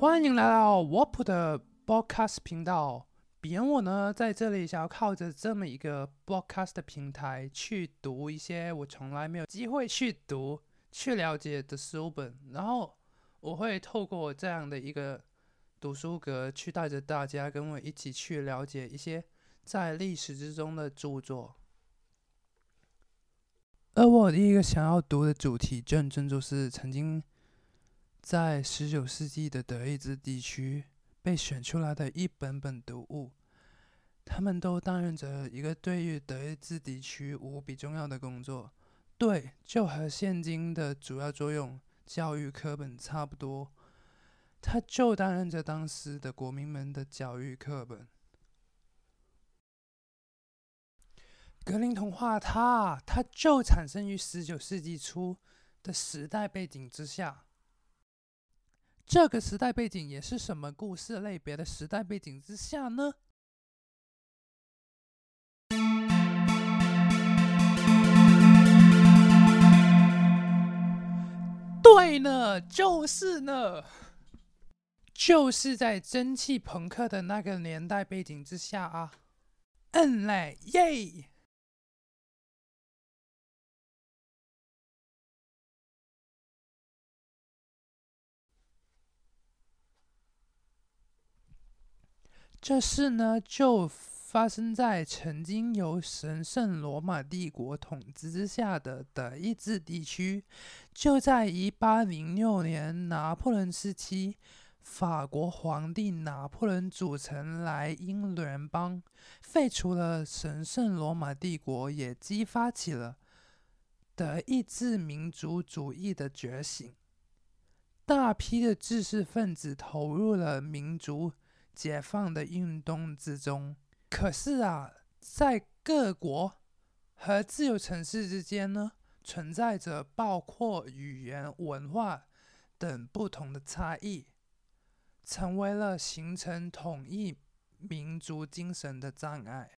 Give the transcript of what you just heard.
欢迎来到 Warp 的 Broadcast 频道。别我呢，在这里想要靠着这么一个 Broadcast 的平台，去读一些我从来没有机会去读、去了解的书本，然后我会透过这样的一个读书阁，去带着大家跟我一起去了解一些在历史之中的著作。而我第一个想要读的主题，正正就是曾经在十九世纪的德意志地区被选出来的一本本读物，他们都担任着一个对于德意志地区无比重要的工作。对，就和现今的主要作用教育课本差不多，它就担任着当时的国民们的教育课本。格林童话，它它就产生于十九世纪初的时代背景之下。这个时代背景也是什么故事类别的时代背景之下呢？对呢，就是呢，就是在蒸汽朋克的那个年代背景之下啊。嗯嘞，耶！这事呢，就发生在曾经由神圣罗马帝国统治之下的德意志地区。就在一八零六年，拿破仑时期，法国皇帝拿破仑组成莱茵联邦，废除了神圣罗马帝国，也激发起了德意志民族主义的觉醒。大批的知识分子投入了民族。解放的运动之中，可是啊，在各国和自由城市之间呢，存在着包括语言、文化等不同的差异，成为了形成统一民族精神的障碍。